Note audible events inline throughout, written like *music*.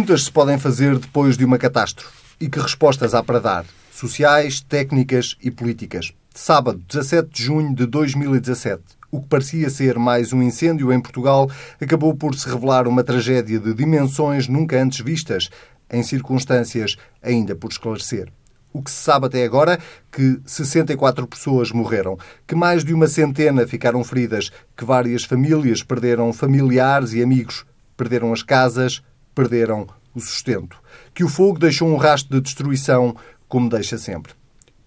perguntas se podem fazer depois de uma catástrofe? E que respostas há para dar? Sociais, técnicas e políticas. Sábado, 17 de junho de 2017. O que parecia ser mais um incêndio em Portugal acabou por se revelar uma tragédia de dimensões nunca antes vistas, em circunstâncias ainda por esclarecer. O que se sabe até agora que 64 pessoas morreram, que mais de uma centena ficaram feridas, que várias famílias perderam familiares e amigos, perderam as casas, perderam o sustento, que o fogo deixou um rastro de destruição, como deixa sempre.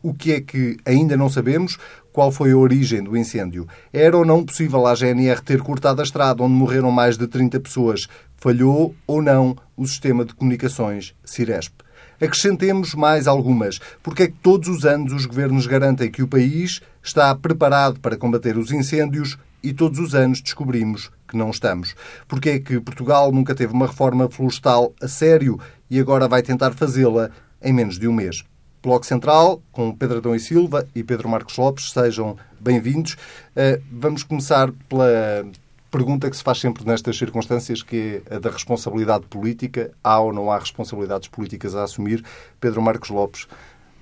O que é que ainda não sabemos? Qual foi a origem do incêndio? Era ou não possível a GNR ter cortado a estrada onde morreram mais de 30 pessoas? Falhou ou não o sistema de comunicações Ciresp? Acrescentemos mais algumas. Porque é que todos os anos os governos garantem que o país está preparado para combater os incêndios e todos os anos descobrimos que não estamos? Porque é que Portugal nunca teve uma reforma florestal a sério e agora vai tentar fazê-la em menos de um mês? Bloco Central, com Pedro Adão e Silva e Pedro Marcos Lopes, sejam bem-vindos. Eh, vamos começar pela pergunta que se faz sempre nestas circunstâncias, que é a da responsabilidade política. Há ou não há responsabilidades políticas a assumir? Pedro Marcos Lopes, o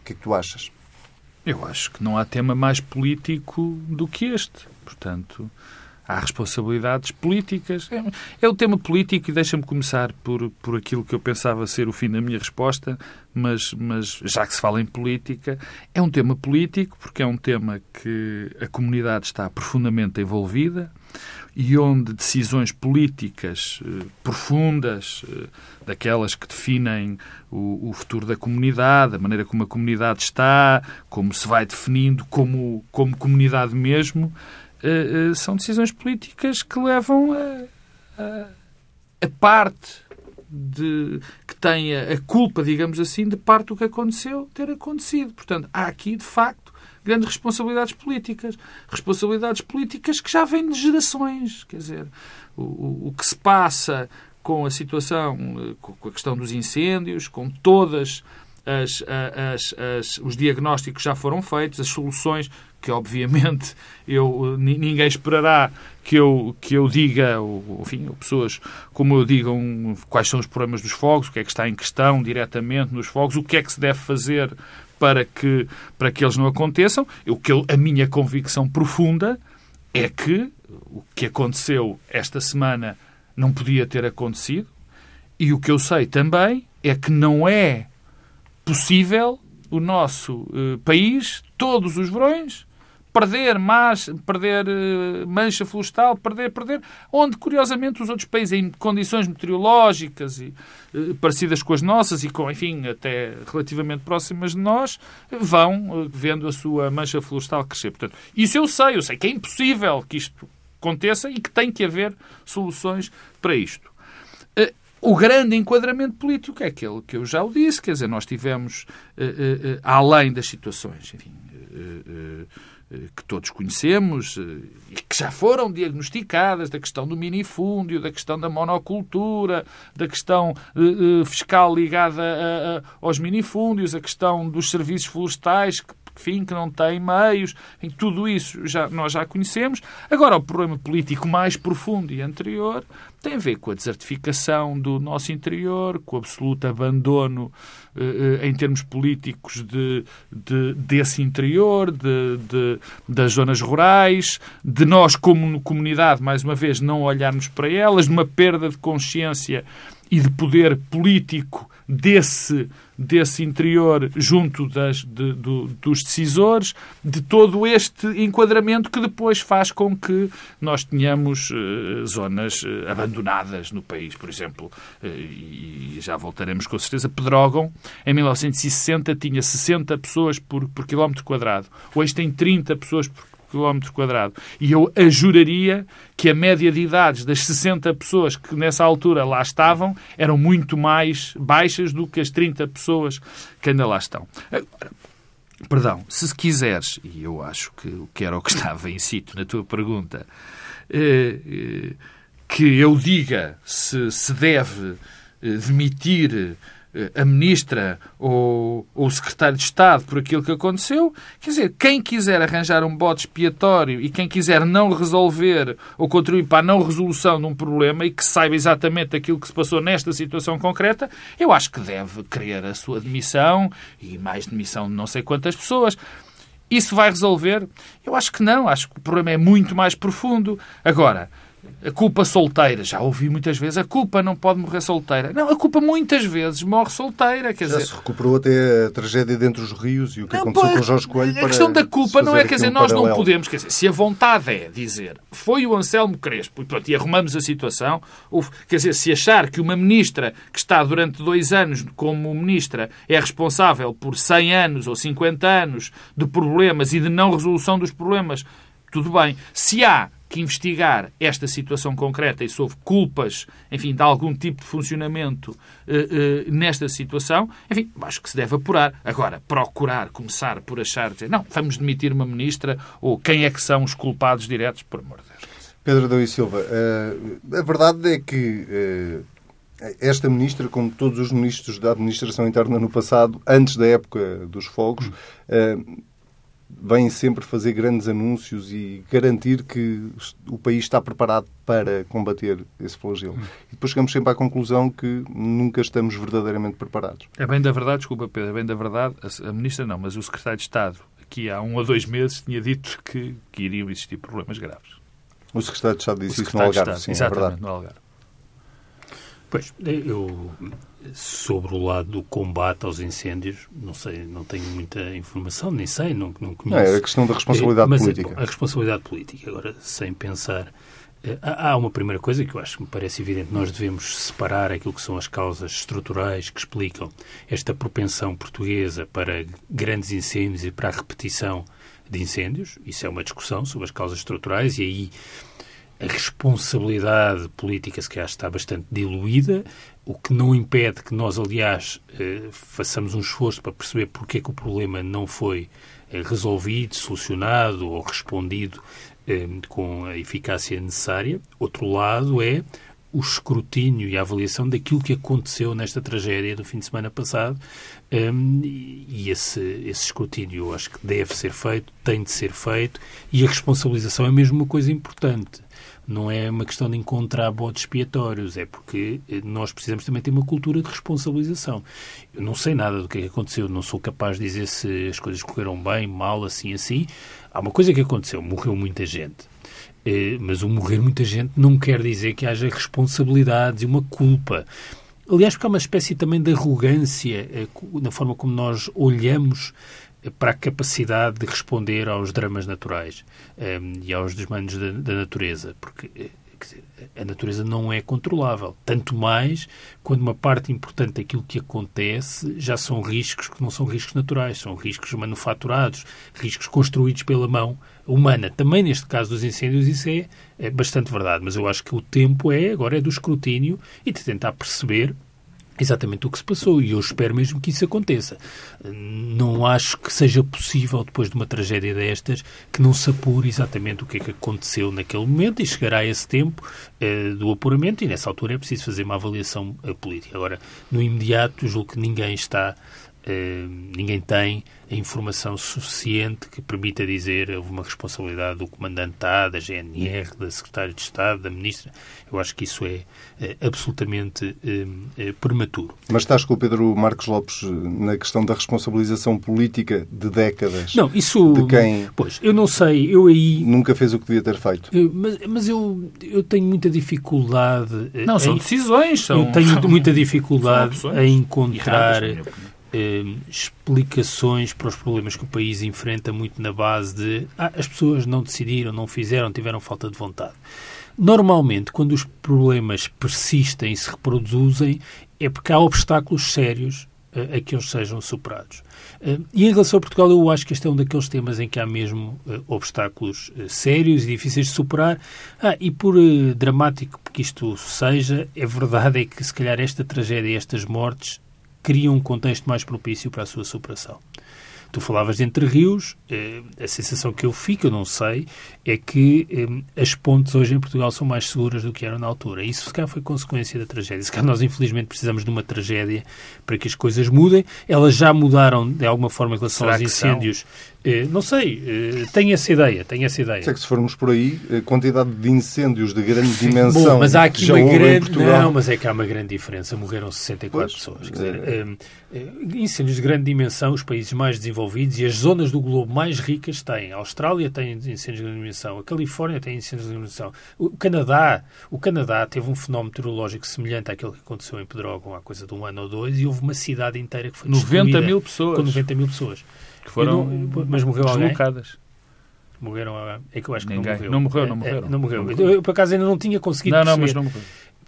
que é que tu achas? Eu acho que não há tema mais político do que este. Portanto, há responsabilidades políticas. É, é o tema político e deixa-me começar por, por aquilo que eu pensava ser o fim da minha resposta, mas, mas já que se fala em política, é um tema político porque é um tema que a comunidade está profundamente envolvida e onde decisões políticas eh, profundas, eh, daquelas que definem o, o, futuro da comunidade, a maneira como a comunidade está, como se vai definindo como, como comunidade mesmo, eh, eh, são decisões políticas que levam a, a, a parte de, que tem a, a culpa, digamos assim, de parte do que aconteceu ter acontecido. Portanto, há aqui, de facto, grandes responsabilidades políticas. Responsabilidades políticas que já vêm de gerações. Quer dizer, o, o, o que se passa com a situação, eh, com a questão dos incêndios, com todas as, as, as, os diagnósticos já foram feitos, as soluções que obviamente *laughs* eu, ninguém esperará que eu, que eu diga, ou, enfim, pessoas como eu digam quais são os problemas dos fogos, o que é que está em questão diretamente nos fogos, o que é que se deve fazer para que, para que eles não aconteçam. O que eu, a minha convicção profunda é que o que aconteceu esta semana não podia ter acontecido e o que eu sei também é que não é possível o nosso uh, país, todos os verões, perder mas, perder uh, mancha florestal, perder, perder, onde curiosamente os outros países em condições meteorológicas e, uh, parecidas com as nossas e com, enfim, até relativamente próximas de nós, vão vendo a sua mancha florestal crescer. Portanto, isso eu sei, eu sei que é impossível que isto aconteça e que tem que haver soluções para isto. O grande enquadramento político é aquele que eu já o disse, quer dizer, nós tivemos, além das situações, enfim, que todos conhecemos e que já foram diagnosticadas, da questão do minifúndio, da questão da monocultura, da questão fiscal ligada a, a, aos minifúndios, a questão dos serviços florestais que enfim, que não tem meios, em tudo isso já, nós já conhecemos. Agora, o problema político mais profundo e anterior tem a ver com a desertificação do nosso interior, com o absoluto abandono eh, eh, em termos políticos de, de desse interior, de, de, das zonas rurais, de nós, como comunidade, mais uma vez, não olharmos para elas, de uma perda de consciência e de poder político desse, desse interior junto das, de, do, dos decisores, de todo este enquadramento que depois faz com que nós tenhamos uh, zonas uh, abandonadas no país. Por exemplo, uh, e já voltaremos com certeza, Pedrógão, em 1960 tinha 60 pessoas por, por quilómetro quadrado. Hoje tem 30 pessoas por quilómetro quadrado. E eu juraria que a média de idades das 60 pessoas que nessa altura lá estavam eram muito mais baixas do que as 30 pessoas que ainda lá estão. Perdão, se quiseres, e eu acho que, que era o que *laughs* estava em sítio na tua pergunta, eh, eh, que eu diga se se deve eh, demitir a ministra ou, ou, o secretário de Estado por aquilo que aconteceu. Quer dizer, quem quiser arranjar um bote expiatório e quem quiser não resolver ou contribuir para a não resolução de um problema e que saiba exatamente aquilo que se passou nesta situação concreta, eu acho que deve querer a sua demissão e mais demissão de não sei quantas pessoas. Isso vai resolver? Eu acho que não. Acho que o problema é muito mais profundo. Agora, a culpa solteira, já ouvi muitas vezes, a culpa não pode morrer solteira. Não, a culpa muitas vezes morre solteira. Quer já dizer... se recuperou até a tragédia dentro dos rios e o que não, aconteceu pô, com Jorge Coelho. A questão da culpa não é, quer dizer, um nós paralelo. não podemos, quer dizer, se a vontade é dizer foi o Anselmo Crespo e, pronto, e arrumamos a situação, ou, quer dizer, se achar que uma ministra que está durante dois anos como ministra é responsável por 100 anos ou 50 anos de problemas e de não resolução dos problemas, tudo bem. Se há que investigar esta situação concreta e houve culpas, enfim, de algum tipo de funcionamento uh, uh, nesta situação, enfim, acho que se deve apurar. Agora, procurar começar por achar, dizer, não, vamos demitir uma ministra, ou quem é que são os culpados diretos, por amor de Deus. Pedro Adão e Silva, uh, a verdade é que esta ministra, como todos os ministros da administração interna no passado, antes da época dos fogos, vêm sempre fazer grandes anúncios e garantir que o país está preparado para combater esse flagelo. E depois chegamos sempre à conclusão que nunca estamos verdadeiramente preparados. É bem da verdade, desculpa Pedro, é bem da verdade, a ministra não, mas o secretário de Estado, aqui há um ou dois meses, tinha dito que, que iriam existir problemas graves. O secretário de Estado disse isso no Algarve, sim, é verdade. no Algarve. Pois, eu sobre o lado do combate aos incêndios, não sei, não tenho muita informação, nem sei, não, não conheço. É a questão da responsabilidade mas, política. A responsabilidade política, agora, sem pensar. Eh, há uma primeira coisa que eu acho que me parece evidente. Nós devemos separar aquilo que são as causas estruturais que explicam esta propensão portuguesa para grandes incêndios e para a repetição de incêndios. Isso é uma discussão sobre as causas estruturais e aí a responsabilidade política, se calhar, está bastante diluída, o que não impede que nós, aliás, eh, façamos um esforço para perceber porque é que o problema não foi eh, resolvido, solucionado ou respondido eh, com a eficácia necessária. Outro lado é o escrutínio e a avaliação daquilo que aconteceu nesta tragédia do fim de semana passado. E esse, esse escrutínio eu acho que deve ser feito, tem de ser feito, e a responsabilização é mesmo uma coisa importante não é uma questão de encontrar botes expiatórios, é porque eh, nós precisamos também ter uma cultura de responsabilização. Eu não sei nada do que é aconteceu, não sou capaz de dizer se as coisas correram bem, mal, assim, assim. Há uma coisa que aconteceu, morreu muita gente. Eh, mas o morrer muita gente não quer dizer que haja responsabilidades e uma culpa. Aliás, porque há uma espécie também de arrogância eh, na forma como nós olhamos para a capacidade de responder aos dramas naturais um, ehm, e aos desmandos da, da natureza, porque eh, dizer, a natureza não é controlável. Tanto mais quando uma parte importante daquilo que acontece já são riscos que não são riscos naturais, são riscos manufaturados, riscos construídos pela mão humana. Também neste caso dos incêndios isso é, é bastante verdade, mas eu acho que o tempo é agora é do escrutínio e de tentar perceber exatamente o que se passou e eu espero mesmo que isso aconteça. Não acho que seja possível, depois de uma tragédia destas, que não se apure exatamente o que é que aconteceu naquele momento e chegará esse tempo uh, do apuramento e nessa altura é preciso fazer uma avaliação política. Agora, no imediato, julgo que ninguém está, ninguém tem a informação suficiente que permita dizer houve uma responsabilidade do comandante A, da GNR, da Secretária de Estado, da Ministra. Eu acho que isso é, é absolutamente é, é, prematuro. Mas estás com o Pedro Marcos Lopes na questão da responsabilização política de décadas? Não, isso... De quem... Pois, eu não sei, eu aí... Nunca fez o que devia ter feito. Eu, mas mas eu, eu tenho muita dificuldade... Não, são em, decisões. São, eu tenho são, *laughs* muita dificuldade em encontrar eh, explicações para os problemas que o país enfrenta muito na base de ah, as pessoas não decidiram, não fizeram, tiveram falta de vontade. Normalmente, quando os problemas persistem e se reproduzem, é porque há obstáculos sérios uh, a que eles sejam superados. Uh, e em relação a Portugal, eu acho que este é um daqueles temas em que há mesmo uh, obstáculos sérios e difíceis de superar. Ah, e por dramático que isto seja, é verdade é que se calhar esta tragédia estas mortes cria um contexto mais propício para a sua superação. Tu falavas de Entre Rios, eh, a sensação que eu fico, eu não sei, é que eh, as pontes hoje em Portugal são mais seguras do que eram na altura. Isso, se calhar, foi consequência da tragédia. Se calhar, nós, infelizmente, precisamos de uma tragédia para que as coisas mudem. Elas já mudaram, de alguma forma, em relação Será aos incêndios. Eh, não sei, tenho essa ideia, tenho essa ideia. Sei que se formos por aí, a quantidade de incêndios de grande dimensão Bom, mas há aqui já uma grande. Não, mas é que há uma grande diferença. Morreram 64 Pois, pessoas. Quer dizer, é. incêndios de grande dimensão, os países mais desenvolvidos e as zonas do globo mais ricas têm. A Austrália tem incêndios de dimensão, a Califórnia tem incêndios de dimensão. O Canadá, o Canadá teve um fenómeno meteorológico semelhante àquele que aconteceu em Pedrógão há coisa de um ano ou dois e houve uma cidade inteira que foi 90 destruída mil com pessoas 90 mil pessoas. que foram não- mas morreu alguém? deslocadas. Morreram, ah, é que eu acho que Ninguém. não morreu. Não morreu, não morreram. é, não morreu. Não Eu, morreu. eu, por acaso, ainda não tinha conseguido Não, não, perceber. mas não morreu.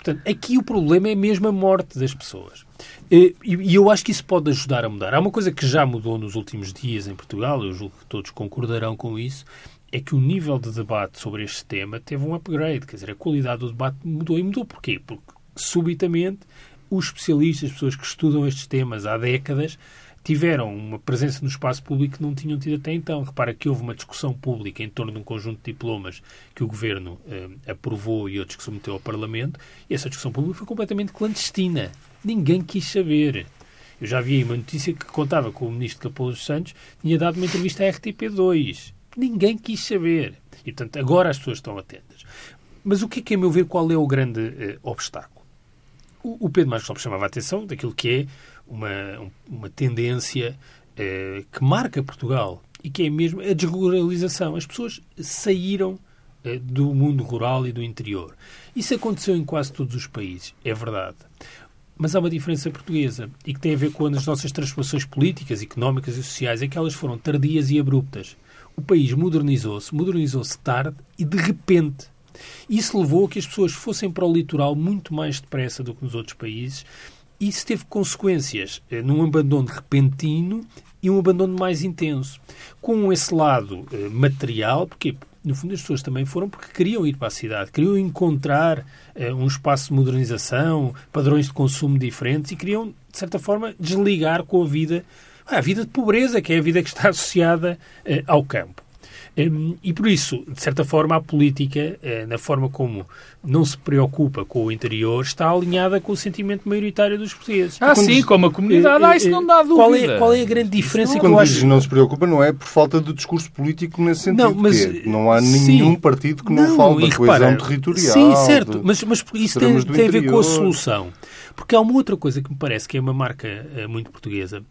Portanto, aqui o problema é mesmo a morte das pessoas. E, e eu acho que isso pode ajudar a mudar. Há uma coisa que já mudou nos últimos dias em Portugal, eu julgo que todos concordarão com isso, é que o nível de debate sobre este tema teve um upgrade. Quer dizer, a qualidade do debate mudou. E mudou porquê? Porque, subitamente, os especialistas, as pessoas que estudam estes temas há décadas, tiveram uma presença no espaço público que não tinham tido até então. Repara que houve uma discussão pública em torno de um conjunto de diplomas que o Governo eh, aprovou e outros que submeteu ao Parlamento, e essa discussão pública foi completamente clandestina. Ninguém quis saber. Eu já vi aí uma notícia que contava com o Ministro Capoulo dos Santos tinha dado uma entrevista à RTP2. Ninguém quis saber. E, portanto, agora as pessoas estão atentas. Mas o que é que, a meu ver, qual é o grande eh, obstáculo? O, o Pedro Marcos Lopes chamava a atenção daquilo que é uma, um- uma tendência eh, que marca Portugal e que é mesmo a desruralização. As pessoas saíram eh, do mundo rural e do interior. Isso aconteceu em quase todos os países, é verdade. Mas há uma diferença portuguesa e que tem a ver com as nossas transformações políticas, económicas e sociais, é que elas foram tardias e abruptas. O país modernizou-se, modernizou-se tarde e de repente. Isso levou a que as pessoas fossem para o litoral muito mais depressa do que nos outros países isso teve consequências eh, num abandono repentino e um abandono mais intenso. Com esse lado eh, material, porque no fundo as pessoas também foram porque queriam ir para a cidade, queriam encontrar eh, um espaço de modernização, padrões de consumo diferentes e queriam, de certa forma, desligar com a vida, a vida de pobreza, que é a vida que está associada ao campo. Hum, E por isso, de certa forma, a política, eh, na forma como não se preocupa com o interior, está alinhada com o sentimento maioritário dos portugueses. Ah, Quando sim, diz- como a comunidade. Ah, isso não dá dúvida. Qual é, qual é a grande diferença que Quando eu dizes acho? não se preocupa, não é por falta de discurso político nesse sentido. Não, mas, que é, não há sim. nenhum partido que não, fale e da coesão repara, territorial. Sim, certo, de- mas, mas isso tem, tem a ver com a solução. Porque há uma outra coisa que me parece que é uma marca eh, muito portuguesa.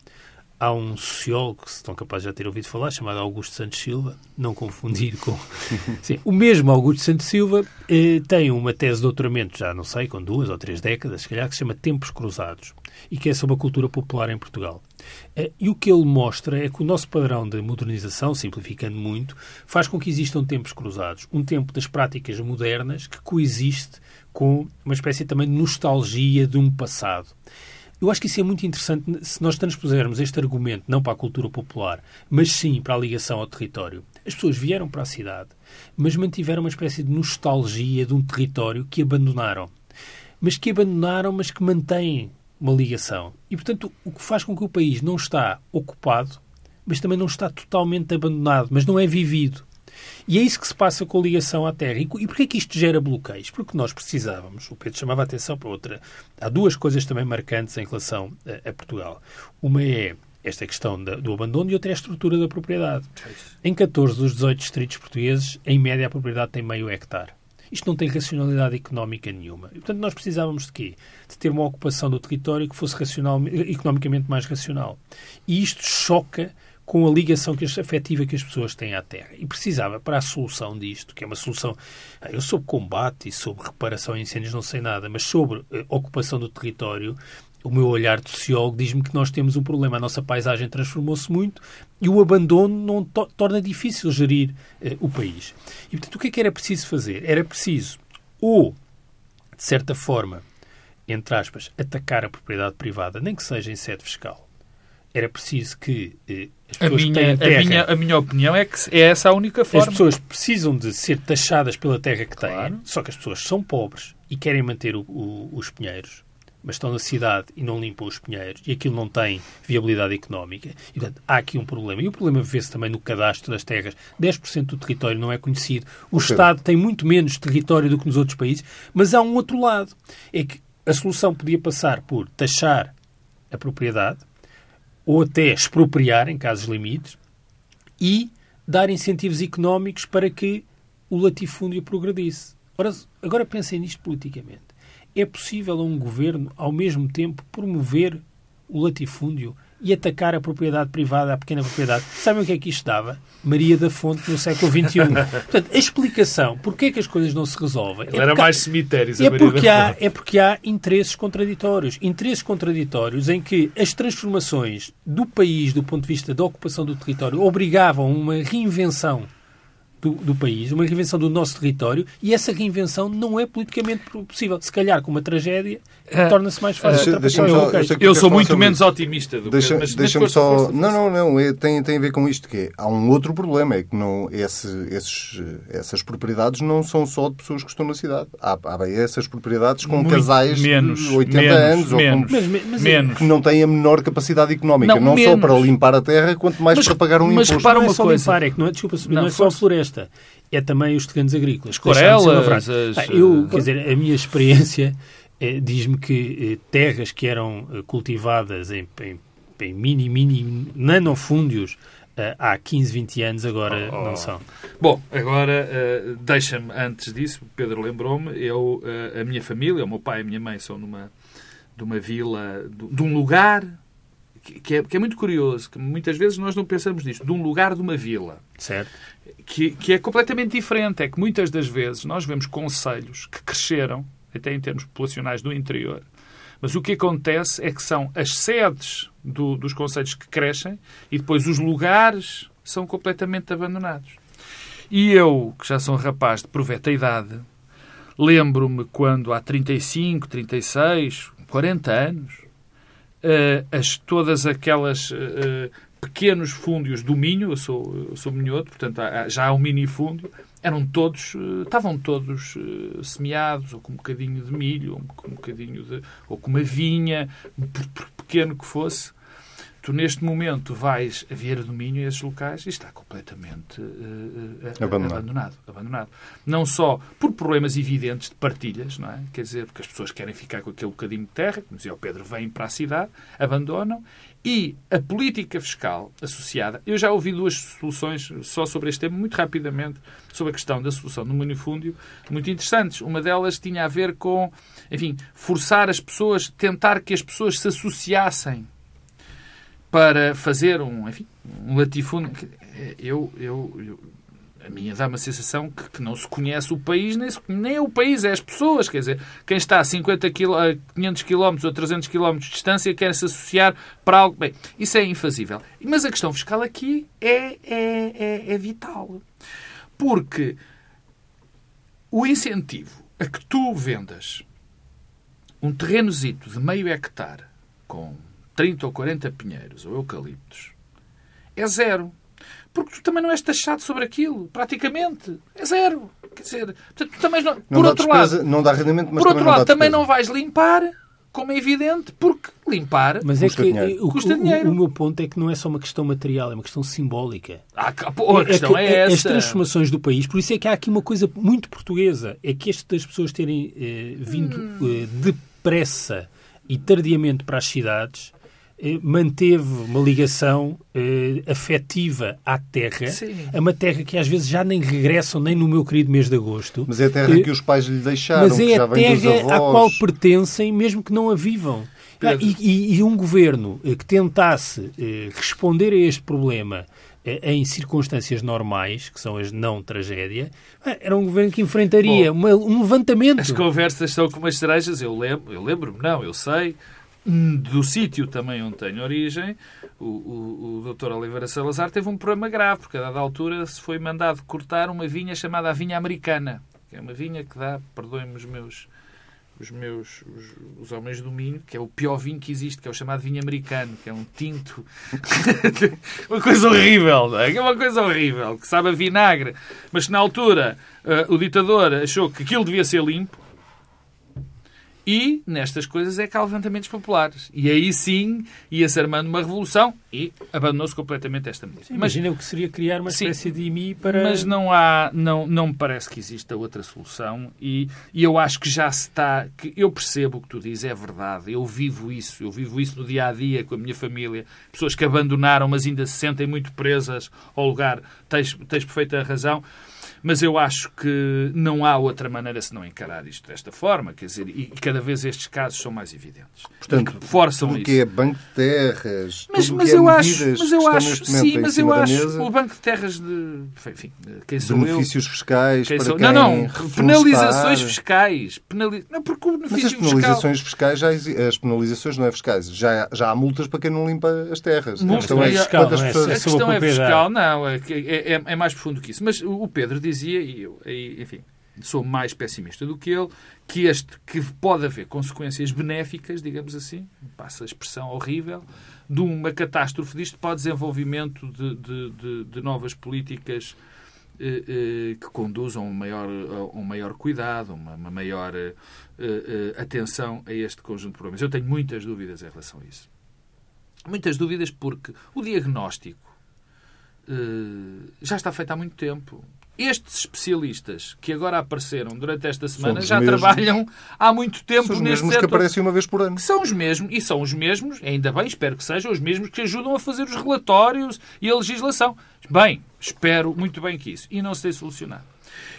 Há um sociólogo que estão capazes de já ter ouvido falar, chamado Augusto Santos Silva, não confundir com... *laughs* Sim, o mesmo Augusto Santos Silva eh, tem uma tese de doutoramento, já não sei, com duas ou três décadas, se calhar, que se chama Tempos Cruzados, e que é sobre a cultura popular em Portugal. Eh, E o que ele mostra é que o nosso padrão de modernização, simplificando muito, faz com que existam tempos cruzados. Um tempo das práticas modernas que coexiste com uma espécie também de nostalgia de um passado. Eu acho que isso é muito interessante se nós transpusermos este argumento não para a cultura popular, mas sim para a ligação ao território. As pessoas vieram para a cidade, mas mantiveram uma espécie de nostalgia de um território que abandonaram. Mas que abandonaram, mas que mantêm uma ligação. E, portanto, o que faz com que o país não está ocupado, mas também não está totalmente abandonado, mas não é vivido. E é isso que se passa com a ligação à terra. E, e porquê que isto gera bloqueios? Porque nós precisávamos, o Pedro chamava a atenção para outra. Há duas coisas também marcantes em relação a, a Portugal. Uma é esta questão da- do abandono e outra é a estrutura da propriedade. Em 14 dos 18 distritos portugueses, em média, a propriedade tem meio hectare. Isto não tem racionalidade económica nenhuma. E, portanto, nós precisávamos de quê? De ter uma ocupação do território que fosse racional, economicamente mais racional. E isto choca com a ligação que, afetiva que as pessoas têm à terra. E precisava, para a solução disto, que é uma solução... ah, Eu sobre combate e sobre reparação a incêndios não sei nada, mas sobre eh, ocupação do território, o meu olhar de sociólogo diz-me que nós temos um problema. A nossa paisagem transformou-se muito e o abandono não to- torna difícil gerir eh, o país. E, portanto, o que é que era preciso fazer? Era preciso, ou, de certa forma, entre aspas, atacar a propriedade privada, nem que seja em sede fiscal. Era preciso que eh, as A pessoas que minha, têm a, terra... minha, a minha opinião é que é essa a única As forma. pessoas precisam de ser taxadas pela terra que têm, Claro. só que as pessoas são pobres e querem manter o- o- os pinheiros. mas estão na cidade e não limpam os pinheiros, e aquilo não tem viabilidade económica. E, portanto, há aqui um problema. E o problema vê-se também no cadastro das terras. 10% do território não é conhecido. O okay. Estado tem muito menos território do que nos outros países, mas há um outro lado. É que a solução podia passar por taxar a propriedade, ou até expropriar, em casos limites, e dar incentivos económicos para que o latifúndio progredisse. Ora, agora pensem nisto politicamente. É possível a um governo, ao mesmo tempo, promover o latifúndio e atacar a propriedade privada, a pequena propriedade. Sabem o que é que isto dava? Maria da Fonte no século XXI. *laughs* Portanto, a explicação porque é que as coisas não se resolvem... é era mais cemitérios, é porque, há, é porque há interesses contraditórios. Interesses contraditórios em que as transformações do país, do ponto de vista da ocupação do território, obrigavam uma reinvenção do, do, país, uma reinvenção do nosso território, e essa reinvenção não é politicamente possível. Se calhar, com uma tragédia, torna-se mais fácil. Deixa só. Eu, eu sou muito menos isso. otimista do deixa, que... Deixa-me só... Não, não, não. É, tem, tem a ver com isto, que é, há um outro problema, é que não, esse, esses, essas propriedades não são só de pessoas que estão na cidade. Há, há bem essas propriedades com muito casais menos, de 80 menos, anos menos, ou com, mas, mas, menos. que não têm a menor capacidade económica. Não, não só para limpar a terra, quanto mais mas, para pagar um mas imposto. Mas repara uma não é só coisa. limpar, é que não é, desculpa, não, não é só floresta é também os terrenos agrícolas. Corelas, as... ah, eu, quer dizer, a minha experiência é, diz-me que eh, terras que eram eh, cultivadas em, em, em mini, mini nanofúndios há 15, 20 anos, agora oh, oh. não são. Bom, agora uh, deixa-me, antes disso, Pedro lembrou-me, eu, uh, a minha família, o meu pai e a minha mãe são numa, de uma vila, de, de um lugar que é, que é, muito curioso, que muitas vezes nós não pensamos nisto, de um lugar de uma vila. Certo. Que, que é completamente diferente. É que muitas das vezes nós vemos conselhos que cresceram, até em termos populacionais, do interior. Mas o que acontece é que são as sedes do, dos conselhos que crescem e depois os lugares são completamente abandonados. E eu, que já sou um rapaz de proveta idade, lembro-me quando há 35, 36, 40 anos, uh, as, todas aquelas uh, pequenos fúndios do Minho, eu sou, eu sou minhoto, portanto há, já há um minifúndio, eram todos, uh, estavam todos semeados, ou com um bocadinho de milho, ou com um bocadinho de, ou com uma vinha, por, por pequeno que fosse, Tu, neste momento, vais a Vieira do Minho e esses locais e está completamente uh, abandonado. abandonado. abandonado. Não só por problemas evidentes de partilhas, não é? Quer dizer, porque as pessoas querem ficar com aquele bocadinho de terra, como dizia o Pedro, vêm para a cidade, abandonam, e a política fiscal associada. Eu já ouvi duas soluções só sobre este tema, muito rapidamente, sobre a questão da solução do minifúndio, muito interessantes. Uma delas tinha a ver com, enfim, forçar as pessoas, tentar que as pessoas se associassem para fazer um, enfim, um latifúndio. Eu, eu, eu, a minha dá uma sensação que, que, não se conhece o país, nem, se, nem o país, é as pessoas. Quer dizer, quem está a 50 km, a 500 km ou 300 km de distância quer se associar para algo. Bem, isso é infazível. Mas a questão fiscal aqui é, é, é, é vital. Porque o incentivo a que tu vendas um terrenozito de meio hectare com 30 ou 40 pinheiros ou eucaliptos, é zero. Porque tu também não és taxado sobre aquilo, praticamente. É zero. Quer dizer, tu também não, não por outro despesa, lado, não dá rendimento, mas por outro lado, também não vais limpar, como é evidente, porque limpar mas é custa que dinheiro. O, custa o, dinheiro. O, o, meu ponto é que não é só uma questão material, é uma questão simbólica. Ah, pô, a questão é, é, essa. As transformações do país, por isso é que há aqui uma coisa muito portuguesa, é que este das pessoas terem eh, vindo hum. eh, depressa e tardiamente para as cidades manteve uma ligação eh, afetiva à terra, Sim. a uma terra que às vezes já nem regressam nem no meu querido mês de agosto. Mas é a terra eh, que os pais lhe deixaram, mas é a terra à qual pertencem, mesmo que não a vivam. Ah, e, e, e, um governo eh, que tentasse eh, responder a este problema eh, em circunstâncias normais, que são as não tragédia, era um governo que enfrentaria Bom, uma, um levantamento. As conversas são como as cerejas, eu lembro, eu lembro-me, não, eu sei, do sítio também onde tenho origem, o, o, o Dr. Oliveira Salazar teve um problema grave, porque a dada altura se foi mandado cortar uma vinha chamada a vinha americana, que é uma vinha que dá, perdoem-me os meus os meus os, os, homens do Minho, que é o pior vinho que existe, que é o chamado vinho americano, que é um tinto. *laughs* uma coisa horrível, não é? é uma coisa horrível, que sabe a vinagre. Mas na altura uh, o ditador achou que aquilo devia ser limpo E nestas coisas é que há levantamentos populares. E aí sim ia-se armando uma revolução e abandonou-se completamente esta medida. Sim, Imagina o que seria criar uma sim, espécie de IMI para. Mas não há, não, não me parece que exista outra solução e, e eu acho que já se está. que Eu percebo o que tu dizes, é verdade. Eu vivo isso, eu vivo isso no dia a dia com a minha família. Pessoas que abandonaram, mas ainda se sentem muito presas ao lugar. Tens, tens perfeita razão mas eu acho que não há outra maneira se não encarar isto desta forma, quer dizer, e cada vez estes casos são mais evidentes. Portanto, que forçam tudo isso. que é banco de terras, mas, tudo mas que é eu acho, mas eu acho, sim, mas eu acho mesa, o banco de terras de, enfim, quem sou benefícios eu? fiscais Quem para sou... quem Não, não, penalizações fiscais. Penali... Não, porque o Mas benefício as penalizações fiscais já exi- as penalizações não é fiscais, já, já há multas para quem não limpa as terras. Multas, A questão é mas fiscal, é? pessoas A É questão é propriedade. fiscal, não, é, é, é- é mais profundo que isso. Mas o Pedro dizia, e eu, aí, enfim, sou mais pessimista do que ele, que este que pode haver consequências benéficas, digamos assim, passa a expressão horrível, de uma catástrofe disto para o desenvolvimento de, de- de- de novas políticas eh, eh, que conduzam um maior, um maior cuidado, uma, uma maior eh, eh, atenção a este conjunto de problemas. Eu tenho muitas dúvidas em relação a isso. Muitas dúvidas porque o diagnóstico eh, já está feito há muito tempo. Estes especialistas que agora apareceram durante esta semana já mesmos. trabalham há muito tempo São os neste mesmos que setor. aparecem uma vez por ano. Que são os mesmos, e são os mesmos, ainda bem, espero que sejam os mesmos que ajudam a fazer os relatórios e a legislação. Bem, espero muito bem que isso. E não se tem solucionado.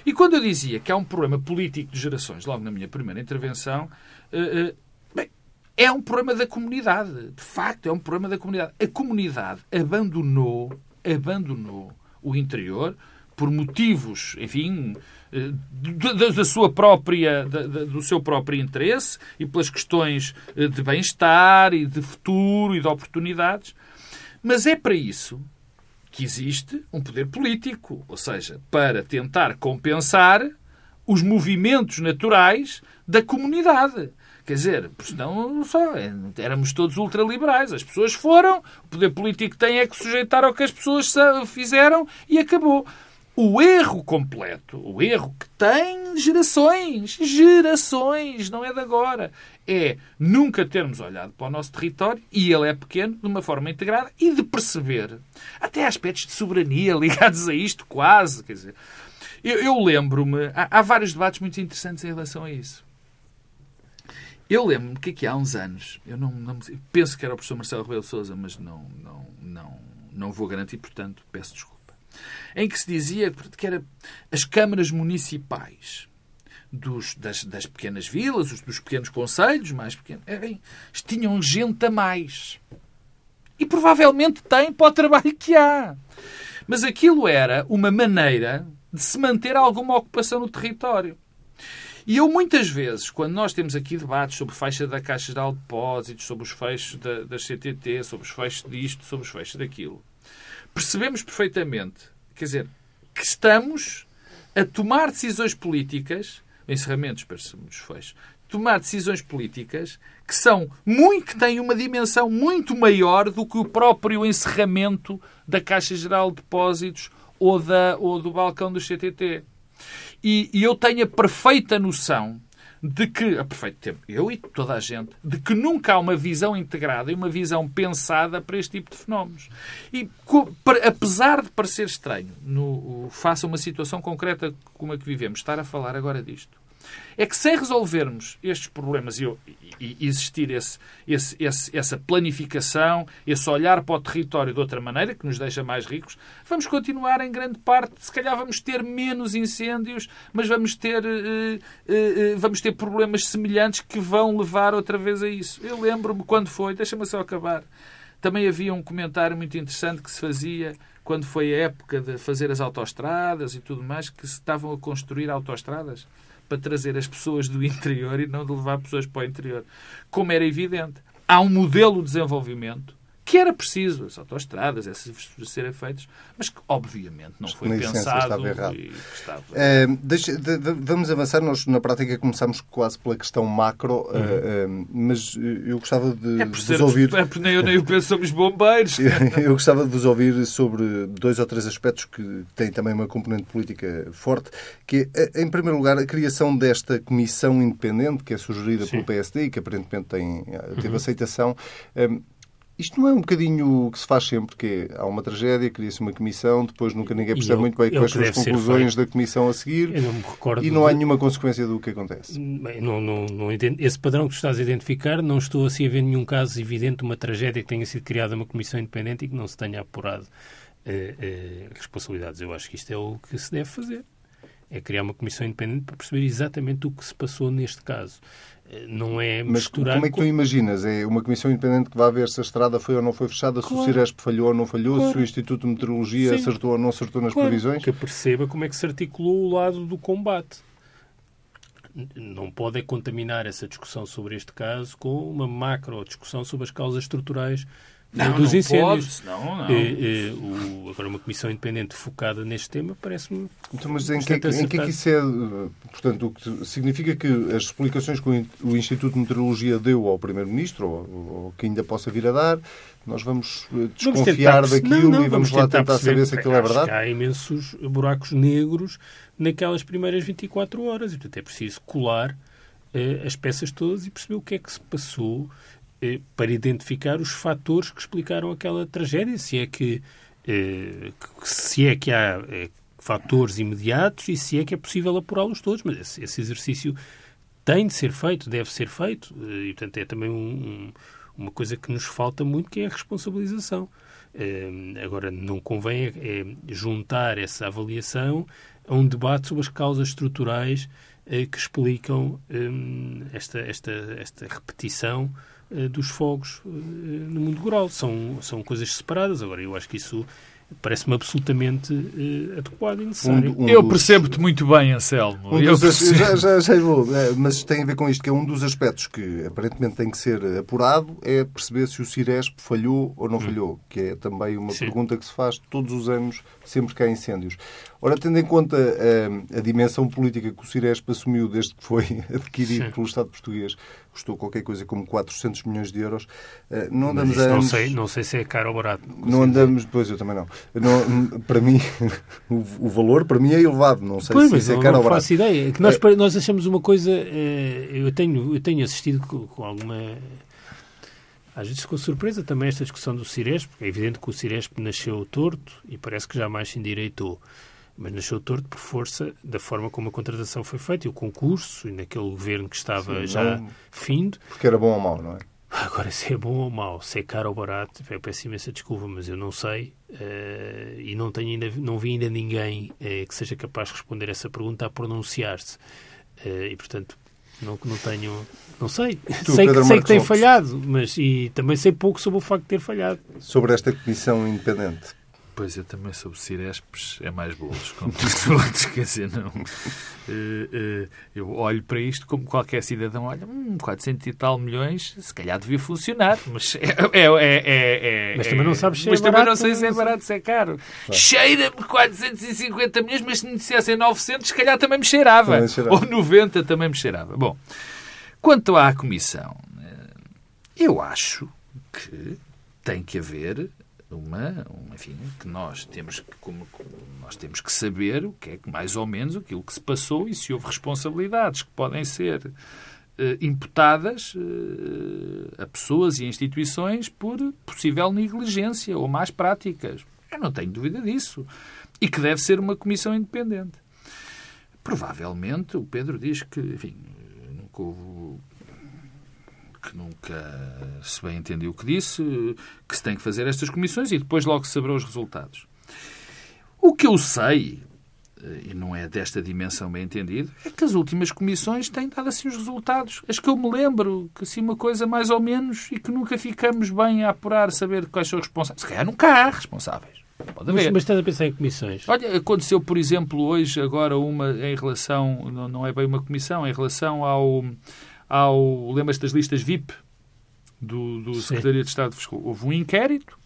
E quando eu dizia que há um problema político de gerações, logo na minha primeira intervenção, eh, eh, bem, é um problema da comunidade. De facto, é um problema da comunidade. A comunidade abandonou, abandonou o interior por motivos, enfim, eh, da, sua própria, do seu próprio interesse e pelas questões eh, de bem-estar e de futuro e de oportunidades. Mas é para isso que existe um poder político, ou seja, para tentar compensar os movimentos naturais da comunidade. Quer dizer, senão só é, éramos todos ultraliberais. As pessoas foram, o poder político tem é que sujeitar ao que as pessoas fizeram e acabou. O erro completo, o erro que tem gerações, gerações, não é de agora, é nunca termos olhado para o nosso território, e ele é pequeno, de uma forma integrada, e de perceber até aspectos de soberania *laughs* ligados a isto, quase. Quer dizer, eu, eu lembro-me, há, há vários debates muito interessantes em relação a isso. Eu lembro-me que aqui há uns anos, eu não, não penso que era o professor Marcelo Rebelo de Sousa, mas não, não, não, não vou garantir, portanto, peço desculpa. Em que se dizia que era as câmaras municipais dos, das, das pequenas vilas, os, dos pequenos conselhos mais pequenos, é bem, tinham gente a mais. E provavelmente tem para o trabalho que há. Mas aquilo era uma maneira de se manter alguma ocupação no território. E eu, muitas vezes, quando nós temos aqui debates sobre faixa da Caixa de Depósitos, sobre os fechos da, das CTT, sobre os fechos disto, sobre os fechos daquilo, percebemos perfeitamente, quer dizer, que estamos a tomar decisões políticas, encerramentos, os fechos, tomar decisões políticas que são muito, que têm uma dimensão muito maior do que o próprio encerramento da Caixa Geral de Depósitos ou, da, ou do balcão do CTT. E, e eu tenho a perfeita noção de que, a perfeito tempo, eu e toda a gente, de que nunca há uma visão integrada e uma visão pensada para este tipo de fenómenos. E apesar de parecer estranho, no, face a uma situação concreta como a que vivemos, estar a falar agora disto, é que sem resolvermos estes problemas e, e- existir esse, esse- esse- essa planificação, esse olhar para o território de outra maneira, que nos deixa mais ricos, vamos continuar em grande parte, se calhar vamos ter menos incêndios, mas vamos ter, eh, eh, eh, vamos ter problemas semelhantes que vão levar outra vez a isso. Eu lembro-me quando foi, deixa-me só acabar, também havia um comentário muito interessante que se fazia quando foi a época de fazer as autoestradas e tudo mais, que se estavam a construir autoestradas para trazer as pessoas do *laughs* interior e não de levar pessoas para o interior. Como era evidente, há um modelo de desenvolvimento que era preciso, as autoestradas, essas serem feitas, mas que obviamente não foi pensado estava errado. e estava... Eh, deixa- de- de- vamos avançar. Nós, na prática, começámos quase pela questão macro, eh, eh, mas eh, eu gostava de é vos ouvir. *laughs* é por nem eu nem o penso somos bombeiros. *laughs* Eu gostava de vos ouvir sobre dois ou três aspectos que têm também uma componente política forte, que é, em primeiro lugar, a criação desta comissão independente, que é sugerida pelo PSD e que aparentemente tem, teve aceitação. Um, isto não é um bocadinho o que se faz sempre, que é, há uma tragédia, cria-se uma comissão, depois nunca ninguém percebe muito bem quais são as conclusões da comissão a seguir não me recordo e não há nenhuma consequência do que acontece. Bem, não, não, não entendo. Esse padrão que tu estás a identificar, não estou assim a ver nenhum caso evidente de uma tragédia que tenha sido criada uma comissão independente e que não se tenha apurado eh, eh, responsabilidades. Eu acho que isto é o que se deve fazer. É criar uma comissão independente para perceber exatamente o que se passou neste caso. Não é Mas misturar... como é que tu imaginas? É uma comissão independente que vai ver se a estrada foi ou não foi fechada, se o Claro. Ciresp falhou ou não falhou, se Claro. o Instituto de Meteorologia Sim. acertou ou não acertou nas Claro, previsões? Que perceba como é que se articulou o lado do combate. Não pode é contaminar essa discussão sobre este caso com uma macro discussão sobre as causas estruturais Não, dos não incêndios. pode, senão não. Eh, eh, o- agora, uma comissão independente focada neste tema parece-me. Então, mas em que, é em que é que isso é? Portanto, o que significa que as explicações que o In- o Instituto de Meteorologia deu ao Primeiro-Ministro, ou, ou que ainda possa vir a dar, nós vamos Vamos desconfiar tentar perce- daquilo Não, não, e vamos, lá tentar perceber, saber se aquilo é verdade? há imensos buracos negros naquelas primeiras 24 horas e, portanto, é preciso colar eh, as peças todas e perceber o que é que se passou eh, para identificar os fatores que explicaram aquela tragédia, se é que, eh, se é que há eh, fatores imediatos e se é que é possível apurá-los todos, mas esse, exercício tem de ser feito, deve ser feito, e portanto é também um- um- uma coisa que nos falta muito, que é a responsabilização. Agora, não convém é, é juntar essa avaliação a um debate sobre as causas estruturais que explicam esta, esta, esta repetição dos fogos eh, no mundo rural. São, são coisas separadas. Agora, eu acho que isso parece-me absolutamente eh, adequado e necessário. Um- um eu dos- percebo-te muito bem, Anselmo. Um eu percebo. já, já, já vou, é, mas tem a ver com isto, que é um dos aspectos que aparentemente tem que ser apurado, é perceber se o Ciresp falhou ou não falhou, que é também uma Hum. Sim. pergunta que se faz todos os anos, sempre que há incêndios. Ora, tendo em conta eh, a dimensão política que o Ciresp assumiu desde que foi *laughs* adquirido Sim. pelo Estado português, custou qualquer coisa como 400 milhões de euros, eh, não andamos a não, sei, não sei se é caro ou barato. Não andamos, pois eu também não. Não, para mim, *laughs* o, o valor para mim é elevado. Não sei Pois, se isso é não, caro não ou barato. faço ideia. É que nós, nós achamos uma coisa. eh, eu, tenho, eu tenho assistido com, com alguma. Às vezes com surpresa também esta discussão do Ciresp, é evidente que o Ciresp nasceu torto e parece que jamais se endireitou. Mas nasceu torto por força da forma como a contratação foi feita e o concurso, e naquele governo que estava Sim, já não- findo. Porque era bom ou mau, não é? Agora, se é bom ou mau, se é caro ou barato, eu peço imensa desculpa, mas eu não sei eh, e não, tenho ainda, não vi ainda ninguém eh, que seja capaz de responder essa pergunta a pronunciar-se. Eh, e, portanto, não, não tenho... Não sei. Tu, *laughs* sei que, sei que tem falhado, mas e também sei pouco sobre o facto de ter falhado. Sobre esta comissão independente. Pois eu também sobre Cirespes é mais bolos, como *laughs* disse o outro, quer dizer, não. Eh, eh, eu olho para isto como qualquer cidadão olha, hum, 400 e tal milhões, se calhar devia funcionar, mas é. é, é, é- é- Mas também não sabes se é Mas também não sei ou se é sei. barato, se é caro. Cheira-me 450 milhões, mas se me dissessem 900, se calhar também me cheirava. Também cheirava. Ou 90 também me cheirava. Bom, quanto à comissão, eh, eu acho que tem que haver uma, um, enfim, que nós temos que, como, nós temos que saber o que é que mais ou menos aquilo que se passou e se houve responsabilidades que podem ser eh, imputadas eh, a pessoas e instituições por possível negligência ou más práticas. Eu não tenho dúvida disso. E que deve ser uma comissão independente. Provavelmente o Pedro diz que, enfim, nunca houve que nunca se bem entendeu o que disse, que se tem que fazer estas comissões e depois logo se saberão os resultados. O que eu sei, eh, e não é desta dimensão bem entendido, é que as últimas comissões têm dado assim os resultados. As que eu me lembro, que assim uma coisa mais ou menos, e que nunca ficamos bem a apurar, saber quais são os responsáveis. Se calhar nunca há responsáveis. Pode Mas, haver. mas estás a pensar em comissões? Olha, aconteceu, por exemplo, hoje, agora, uma em relação, não, não é bem uma comissão, em relação ao, ao lembras das listas VIP do, do Secretaria de Estado Fiscal. Houve um inquérito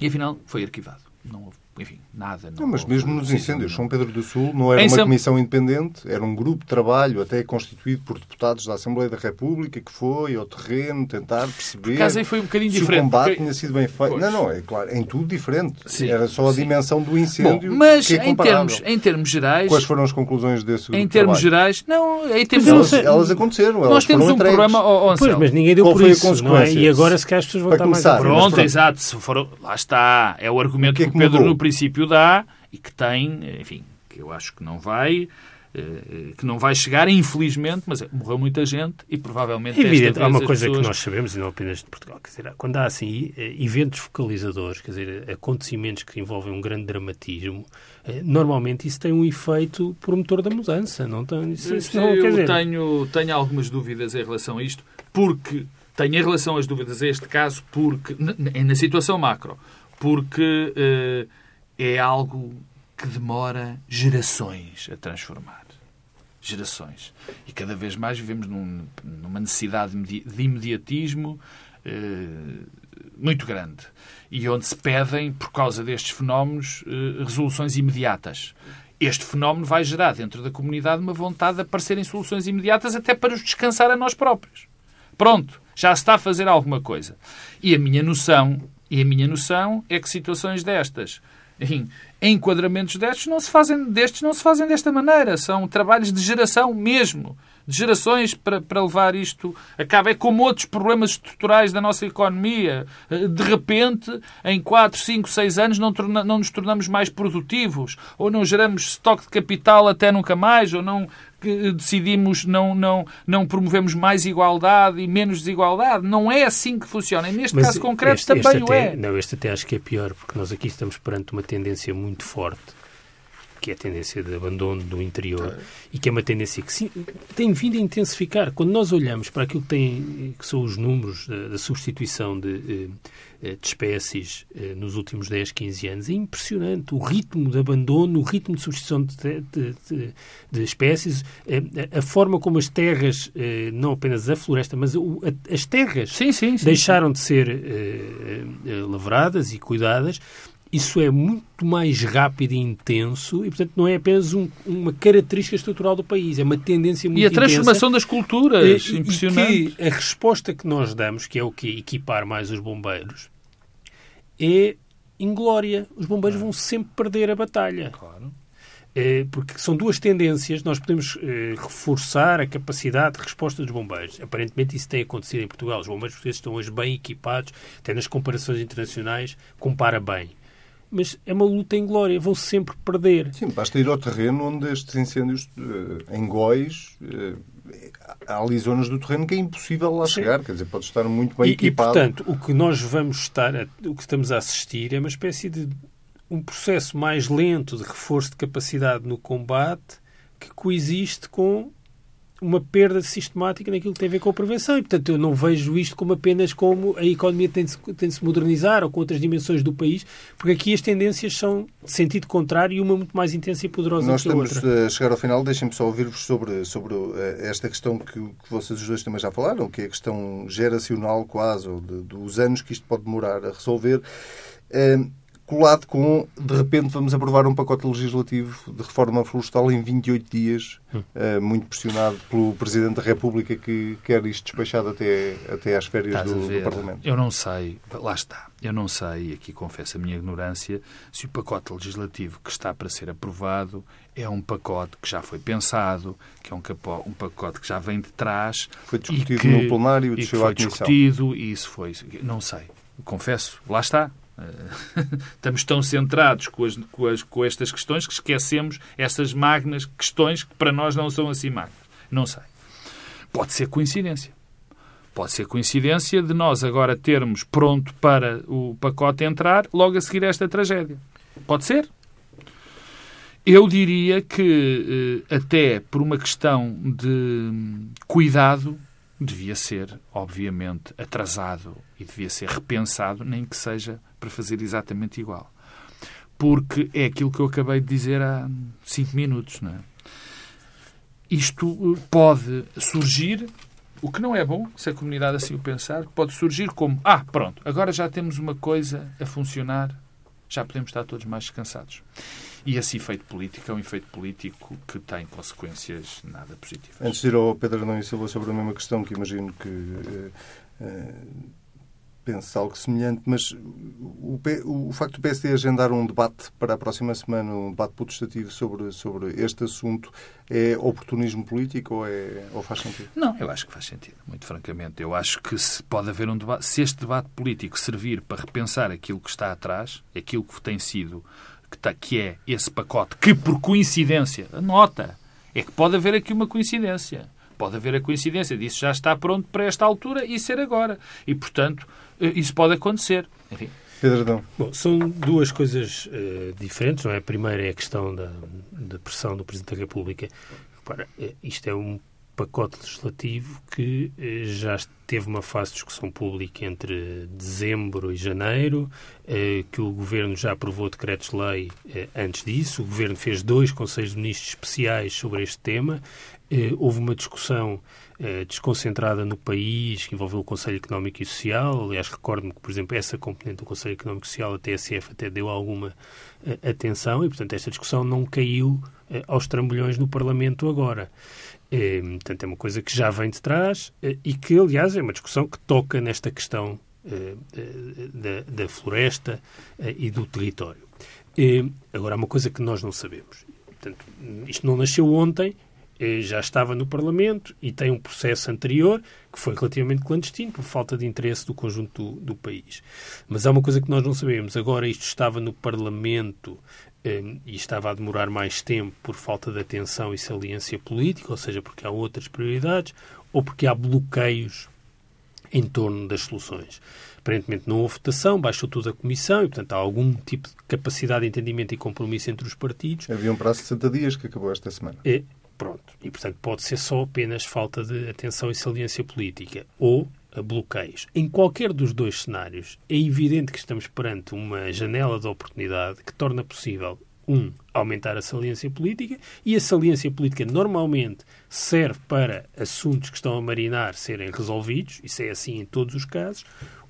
e, afinal, foi arquivado. Não houve enfim, nada. Não, não mas mesmo nos incêndios, São Pedro do Sul não era uma São... comissão independente, era um grupo de trabalho até constituído por deputados da Assembleia da República que foi ao terreno tentar perceber Por foi um bocadinho se diferente, o combate porque... tinha sido bem feito. Pois. Não, não, é claro, em tudo diferente. Sim, era só a sim. dimensão do incêndio Bom, mas que é em termos, em termos gerais... Quais foram as conclusões desse grupo Em termos gerais, não, em termos... Elas, elas, aconteceram, elas Nós temos um entregues. problema, oh, oh, pois, mas ninguém deu Qual por isso, não é? E agora se calhar as pessoas vão estar mais... Pronto, exato, foram, lá está, é o argumento que, é que o Pedro no princípio dá e que tem, enfim, que eu acho que não vai eh, que não vai chegar, infelizmente, mas morreu muita gente e provavelmente Evidente, há uma coisa pessoas... que nós sabemos, e não apenas de Portugal, quer dizer, quando há assim eh, eventos focalizadores, quer dizer, acontecimentos que envolvem um grande dramatismo, eh, normalmente isso tem um efeito promotor da mudança, não tem? Isso, isso não, eu dizer... tenho, tenho algumas dúvidas em relação a isto, porque tenho em relação às dúvidas a este caso, porque na, situação macro, porque uh, é algo que demora gerações a transformar. Gerações. E cada vez mais vivemos num, numa necessidade de imediatismo eh, muito grande. E onde se pedem, por causa destes fenómenos, eh, resoluções imediatas. Este fenómeno vai gerar dentro da comunidade uma vontade de aparecerem soluções imediatas até para nos descansar a nós próprios. Pronto, já se está a fazer alguma coisa. E a minha noção, e a minha noção é que situações destas enquadramentos destes não se fazem destes não se fazem desta maneira. São trabalhos de geração mesmo. De gerações para, para levar isto a cabo. É como outros problemas estruturais da nossa economia. De repente, em 4, 5, 6 anos, não, torna, não nos tornamos mais produtivos. Ou não geramos estoque de capital até nunca mais. Ou não que decidimos não, não, não promovemos mais igualdade e menos desigualdade. Não é assim que funciona. E neste Mas caso concreto este, também este o é. Não, este até acho que é pior, porque nós aqui estamos perante uma tendência muito forte que é a tendência de abandono do interior e que é uma tendência que sim, tem vindo a intensificar. Quando nós olhamos para aquilo que, tem, que são os números da, da substituição de, eh, eh, de espécies eh, nos últimos 10, 15 anos, é impressionante. O ritmo de abandono, o ritmo de substituição de, de, de, espécies, a forma como as terras, não apenas a floresta, mas as terras sim, sim, deixaram de ser lavradas e cuidadas isso é muito mais rápido e intenso e, portanto, não é apenas um, uma característica estrutural do país, é uma tendência muito E a transformação intensa, das culturas, e, impressionante. E que a resposta que nós damos, que é o que equipar mais os bombeiros, é inglória. Os bombeiros vão sempre perder a batalha. Claro. É, porque são duas tendências. Nós podemos é, reforçar a capacidade de resposta dos bombeiros. Aparentemente isso tem acontecido em Portugal. Os bombeiros portugueses estão hoje bem equipados, até nas comparações internacionais, compara bem mas é uma luta em glória, vão sempre perder. Sim, basta ir ao terreno onde estes incêndios eh, em Góis eh, há ali zonas do terreno que é impossível lá Sim. chegar, quer dizer, pode estar muito bem e, equipado. E, portanto, o que nós vamos estar, a, o que estamos a assistir é uma espécie de um processo mais lento de reforço de capacidade no combate que coexiste com uma perda sistemática naquilo que tem a ver com a prevenção. E, portanto, eu não vejo isto como apenas como a economia tem de, se, tem de se modernizar ou com outras dimensões do país, porque aqui as tendências são de sentido contrário e uma muito mais intensa e poderosa Nós que a outra. Nós estamos a chegar ao final. Deixem-me só ouvir-vos sobre, sobre eh, esta questão que, que, vocês os dois também já falaram, que é a questão geracional quase, ou de, dos anos que isto pode demorar a resolver. Uh, colado com, de repente, vamos aprovar um pacote legislativo de reforma florestal em 28 dias, hum. uh, muito pressionado pelo Presidente da República que quer isto despachado até, até às férias do, do, Parlamento. Eu não sei, lá está, eu não sei, aqui confesso a minha ignorância, se o pacote legislativo que está para ser aprovado é um pacote que já foi pensado, que é um, capó, um pacote que já vem de trás. Foi discutido que, no plenário e, e foi discutido e isso foi. Não sei, confesso, lá está. *laughs* Estamos tão centrados com, as, com, as, com estas questões que esquecemos essas magnas questões que para nós não são assim magnas. Não sei. Pode ser coincidência. Pode ser coincidência de nós agora termos pronto para o pacote entrar logo a seguir esta tragédia. Pode ser. Eu diria que, eh, até por uma questão de cuidado, devia ser, obviamente, atrasado e devia ser repensado, nem que seja para fazer exatamente igual. Porque é aquilo que eu acabei de dizer há cinco minutos. Não é? Isto eh, pode surgir O que não é bom, se a comunidade assim o pensar, pode surgir como: ah, pronto, agora já temos uma coisa a funcionar, já podemos estar todos mais descansados. E esse efeito político é um efeito político que tem consequências nada positivas. Antes de ir ao Pedro Adão e Silva sobre a mesma questão, que imagino que uh, uh, pense algo semelhante, mas o, o, facto do PSD agendar um debate para a próxima semana, um debate protestativo sobre, sobre este assunto, é oportunismo político ou, é, ou faz sentido? Não, eu acho que faz sentido, muito francamente. Eu acho que se pode haver um debate, se este debate político servir para repensar aquilo que está atrás, aquilo que tem sido que, tá, que é esse pacote, que por coincidência, nota, é que pode haver aqui uma coincidência. Pode haver a coincidência disso já está pronto para esta altura e ser agora. E, portanto, eh, isso pode acontecer. Enfim. Pedro Adão. Bom, são duas coisas uh, diferentes. Não é? A primeira é a questão da, da pressão do Presidente da República. Para, uh, eh, isto é um pacote legislativo que já teve uma fase de discussão pública entre dezembro e janeiro, que o Governo já aprovou decretos-lei antes disso. O Governo fez dois Conselhos de Ministros especiais sobre este tema. Houve uma discussão desconcentrada no país que envolveu o Conselho Económico e Social. Aliás, recordo-me que, por exemplo, essa componente do Conselho Económico e Social, a TSF, até deu alguma atenção e, portanto, esta discussão não caiu aos trambolhões no Parlamento agora. Portanto, é uma coisa que já vem de trás e que, aliás, é uma discussão que toca nesta questão da, da, floresta e do território. agora, há uma coisa que nós não sabemos. Portanto, isto não nasceu ontem, já estava no Parlamento e tem um processo anterior que foi relativamente clandestino por falta de interesse do conjunto do, do país. Mas há uma coisa que nós não sabemos. Agora isto estava no Parlamento um, e estava a demorar mais tempo por falta de atenção e saliência política, ou seja, porque há outras prioridades, ou porque há bloqueios em torno das soluções. Aparentemente não houve votação, baixou toda a comissão e, portanto, há algum tipo de capacidade de entendimento e compromisso entre os partidos. Havia um prazo de 60 dias que acabou esta semana. É, pronto. E, portanto, pode ser só apenas falta de atenção e saliência política. Ou bloqueios. Em qualquer dos dois cenários, é evidente que estamos perante uma janela de oportunidade que torna possível, um, aumentar a saliência política, e a saliência política normalmente serve para assuntos que estão a marinar serem resolvidos, isso é assim em todos os casos,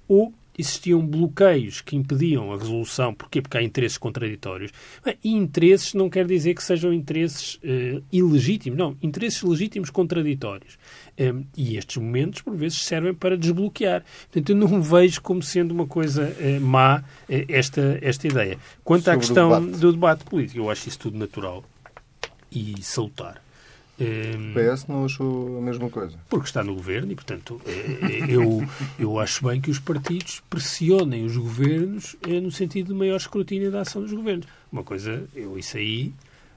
ou existiam bloqueios que impediam a resolução. Porquê? Porque há interesses contraditórios. Bem, e interesses não quer dizer que sejam interesses uh, ilegítimos. Não, interesses legítimos contraditórios. Um, ehm, e estes momentos, por vezes, servem para desbloquear. Portanto, eu não vejo como sendo uma coisa uh, má uh, esta, esta ideia. Quanto Sobre à questão debate. do debate político, eu acho isso tudo natural e salutar. O PS não achou a mesma coisa? Porque está no governo e, portanto, é, é, eu, eu acho bem que os partidos pressionem os governos é, no sentido de maior escrutínio da ação dos governos. Uma coisa, eu isso aí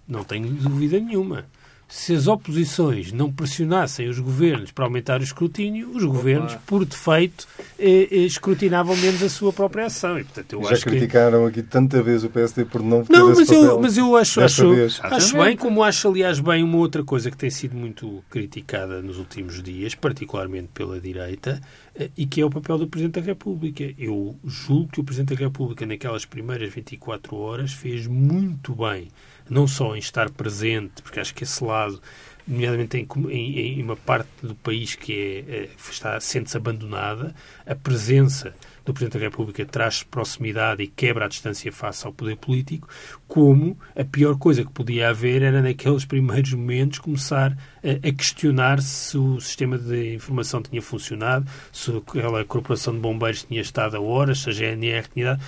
não tenho dúvida nenhuma se as oposições não pressionassem os governos para aumentar o escrutínio, os governos, Opa. por defeito, eh, eh, escrutinavam menos a sua própria ação. E, portanto, eu Já acho criticaram que... aqui tanta vez o PSD por não ter Não, mas eu, mas eu acho, acho, acho bem, como acho, aliás, bem uma outra coisa que tem sido muito criticada nos últimos dias, particularmente pela direita, eh, e que é o papel do Presidente da República. Eu julgo que o Presidente da República, naquelas primeiras 24 horas, fez muito bem não só em estar presente, porque acho que esse lado, nomeadamente em, em, em uma parte do país que é, é está, sente-se abandonada, a presença do Presidente da República traz proximidade e quebra a distância face ao poder político, como a pior coisa que podia haver era naqueles primeiros momentos começar a, a questionar se o sistema de informação tinha funcionado, se aquela corporação de bombeiros tinha estado a horas, se a GNR tinha dado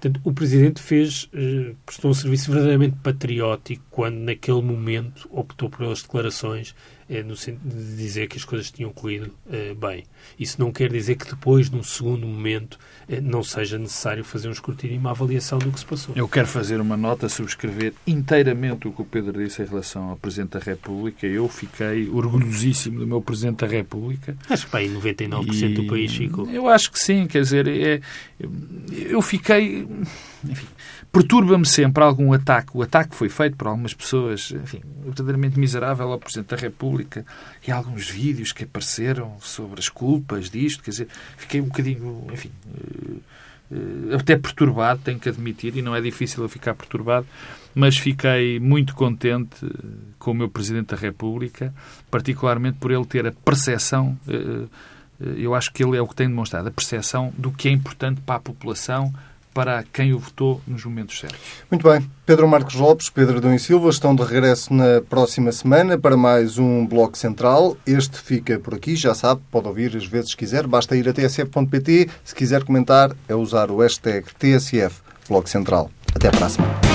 Portanto, o Presidente fez, eh, prestou um serviço verdadeiramente patriótico quando, naquele momento, optou pelas declarações é, no sentido de dizer que as coisas tinham corrido é, bem. Isso não quer dizer que depois, num segundo momento, é, não seja necessário fazer um escrutínio e uma avaliação do que se passou. Eu quero fazer uma nota, subscrever inteiramente o que o Pedro disse em relação ao Presidente da República. Eu fiquei orgulhosíssimo do meu Presidente da República. Acho que bem, 99% e... do país ficou. Eu acho que sim, quer dizer, é... eu fiquei. Enfim, perturba-me sempre algum ataque. O ataque foi feito por algumas pessoas, enfim, verdadeiramente miserável ao Presidente da República e alguns vídeos que apareceram sobre as culpas disto. Quer dizer, fiquei um bocadinho, enfim, eh, até perturbado, tenho que admitir, e não é difícil eu ficar perturbado, mas fiquei muito contente eh, com o meu Presidente da República, particularmente por ele ter a percepção, eh, eu acho que ele é o que tem demonstrado, a percepção do que é importante para a população, para quem o votou nos momentos certos. Muito bem. Pedro Marcos Lopes, Pedro Adão e Silva estão de regresso na próxima semana para mais um Bloco Central. Este fica por aqui, já sabe, pode ouvir às vezes quiser. Basta ir a tsf.pt. Se quiser comentar, é usar o hashtag TSF Bloco Central. Até a próxima.